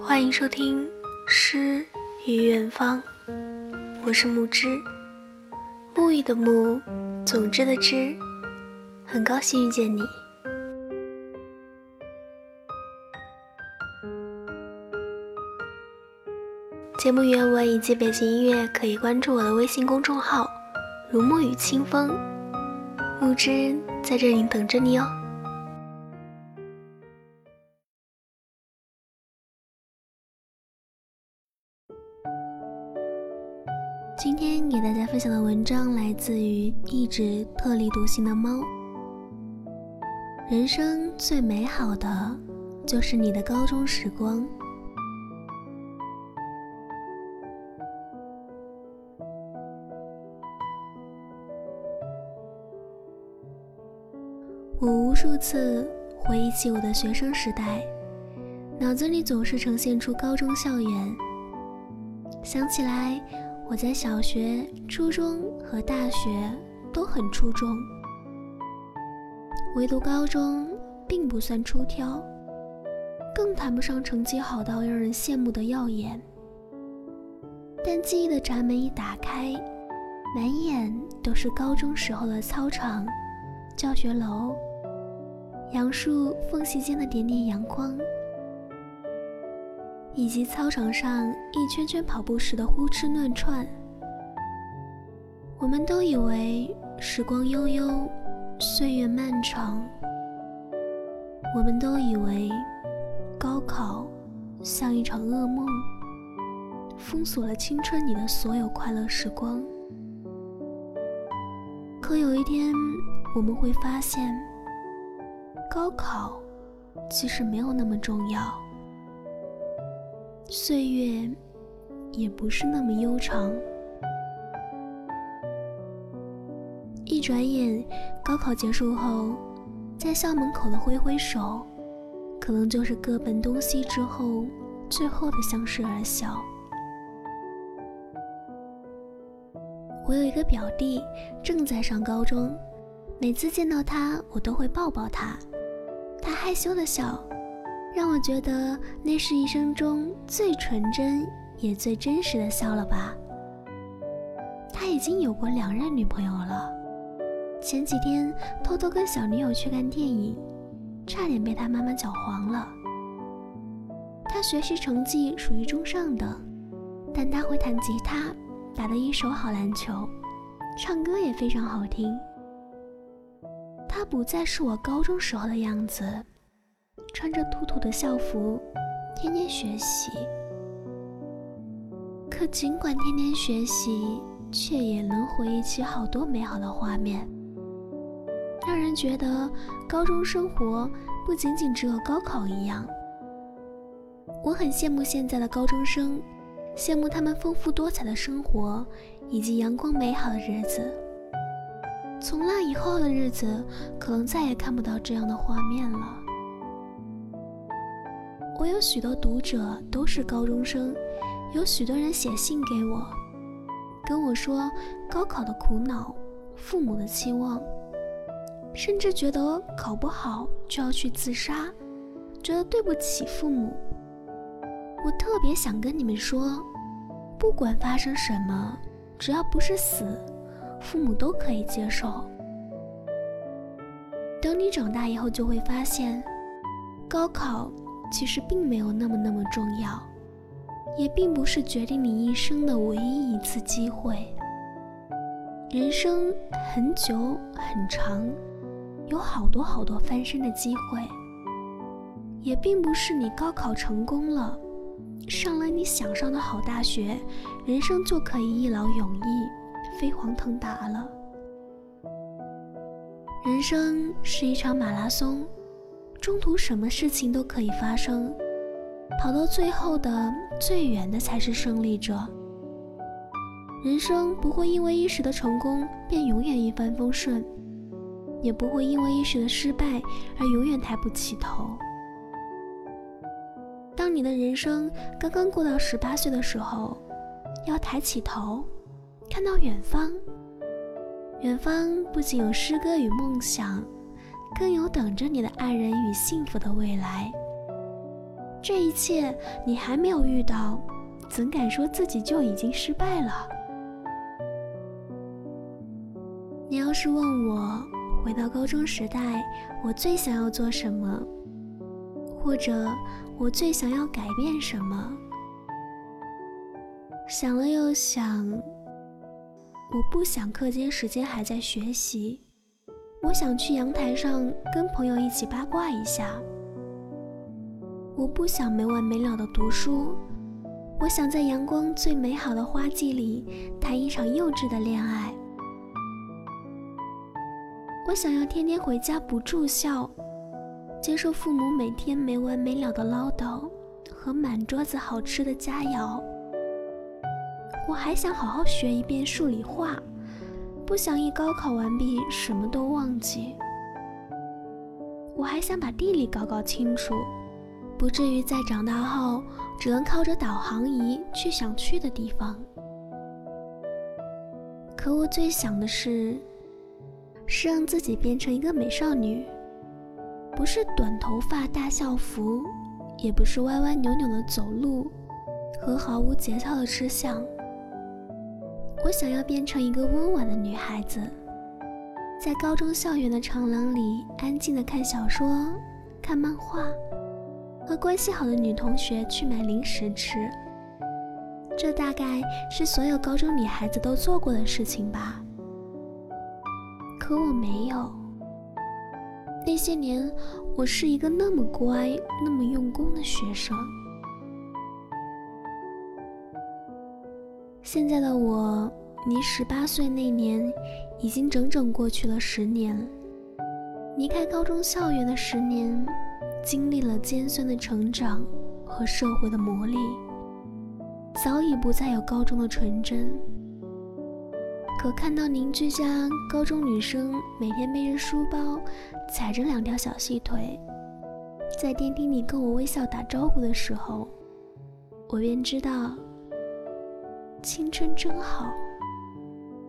欢迎收听《诗与远方》，我是木之，沐浴的沐，总之的之，很高兴遇见你。节目原文以及背景音乐可以关注我的微信公众号“如沐雨清风”，木之在这里等着你哦。天给大家分享的文章来自于一直特立独行的猫。人生最美好的，就是你的高中时光。我无数次回忆起我的学生时代，脑子里总是呈现出高中校园。想起来，我在小学、初中和大学都很出众，唯独高中并不算出挑，更谈不上成绩好到让人羡慕的耀眼。但记忆的闸门一打开，满眼都是高中时候的操场、教学楼。杨树缝隙间的点点阳光，以及操场上一圈圈跑步时的呼哧乱窜，我们都以为时光悠悠，岁月漫长。我们都以为高考像一场噩梦，封锁了青春里的所有快乐时光。可有一天，我们会发现。高考其实没有那么重要，岁月也不是那么悠长。一转眼，高考结束后，在校门口的挥挥手，可能就是各奔东西之后最后的相视而笑。我有一个表弟正在上高中，每次见到他，我都会抱抱他。他害羞的笑，让我觉得那是一生中最纯真也最真实的笑了吧。他已经有过两任女朋友了，前几天偷偷跟小女友去看电影，差点被他妈妈搅黄了。他学习成绩属于中上等，但他会弹吉他，打得一手好篮球，唱歌也非常好听。他不再是我高中时候的样子，穿着土土的校服，天天学习。可尽管天天学习，却也能回忆起好多美好的画面，让人觉得高中生活不仅仅只有高考一样。我很羡慕现在的高中生，羡慕他们丰富多彩的生活以及阳光美好的日子。从那以后的日子，可能再也看不到这样的画面了。我有许多读者都是高中生，有许多人写信给我，跟我说高考的苦恼、父母的期望，甚至觉得考不好就要去自杀，觉得对不起父母。我特别想跟你们说，不管发生什么，只要不是死。父母都可以接受。等你长大以后，就会发现，高考其实并没有那么那么重要，也并不是决定你一生的唯一一次机会。人生很久很长，有好多好多翻身的机会，也并不是你高考成功了，上了你想上的好大学，人生就可以一劳永逸。飞黄腾达了。人生是一场马拉松，中途什么事情都可以发生，跑到最后的最远的才是胜利者。人生不会因为一时的成功便永远一帆风顺，也不会因为一时的失败而永远抬不起头。当你的人生刚刚过到十八岁的时候，要抬起头。看到远方，远方不仅有诗歌与梦想，更有等着你的爱人与幸福的未来。这一切你还没有遇到，怎敢说自己就已经失败了？你要是问我，回到高中时代，我最想要做什么，或者我最想要改变什么？想了又想，我不想课间时间还在学习，我想去阳台上跟朋友一起八卦一下。我不想没完没了的读书，我想在阳光最美好的花季里谈一场幼稚的恋爱。我想要天天回家不住校，接受父母每天没完没了的唠叨和满桌子好吃的佳肴。我还想好好学一遍数理化，不想一高考完毕什么都忘记。我还想把地理搞搞清楚，不至于在长大后只能靠着导航仪去想去的地方。可我最想的是。是让自己变成一个美少女，不是短头发大校服，也不是歪歪扭扭的走路和毫无节操的吃相。我想要变成一个温婉的女孩子，在高中校园的长廊里安静的看小说、看漫画，和关系好的女同学去买零食吃。这大概是所有高中女孩子都做过的事情吧。可我没有。那些年，我是一个那么乖、那么用功的学生。现在的我，离十八岁那年，已经整整过去了十年。离开高中校园的十年，经历了尖酸的成长和社会的磨砺，早已不再有高中的纯真。可看到邻居家高中女生每天背着书包，踩着两条小细腿，在电梯里跟我微笑打招呼的时候，我便知道，青春真好，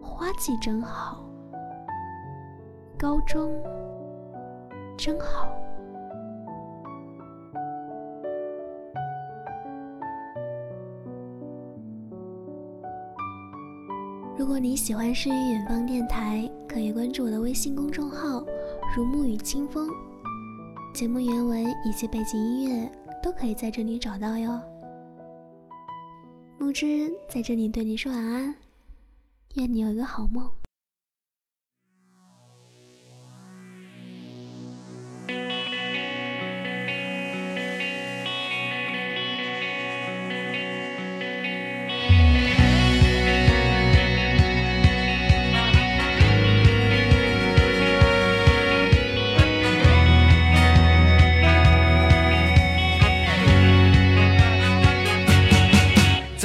花季真好，高中真好。如果你喜欢诗与远方电台，可以关注我的微信公众号“如沐雨清风”，节目原文以及背景音乐都可以在这里找到哟。木之在这里对你说晚安，愿你有一个好梦。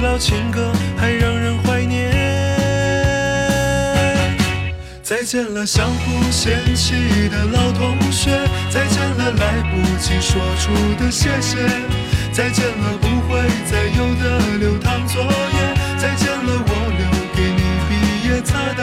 老情歌还让人怀念。再见了，相互嫌弃的老同学，再见了，来不及说出的谢谢。再见了，不会再有的流淌作业。再见了，我留给你毕业册的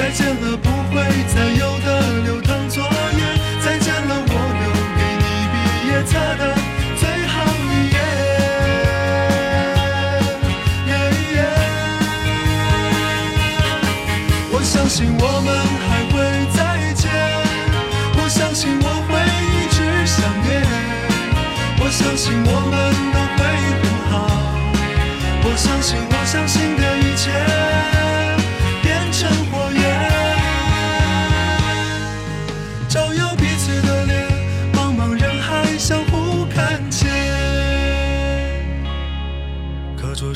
再见了，不会再有的流淌作业。再见了，我留给你毕业册的最后一页。我相信我们还会再见，我相信我会一直想念，我相信我们都会很好，我相信我相信的一切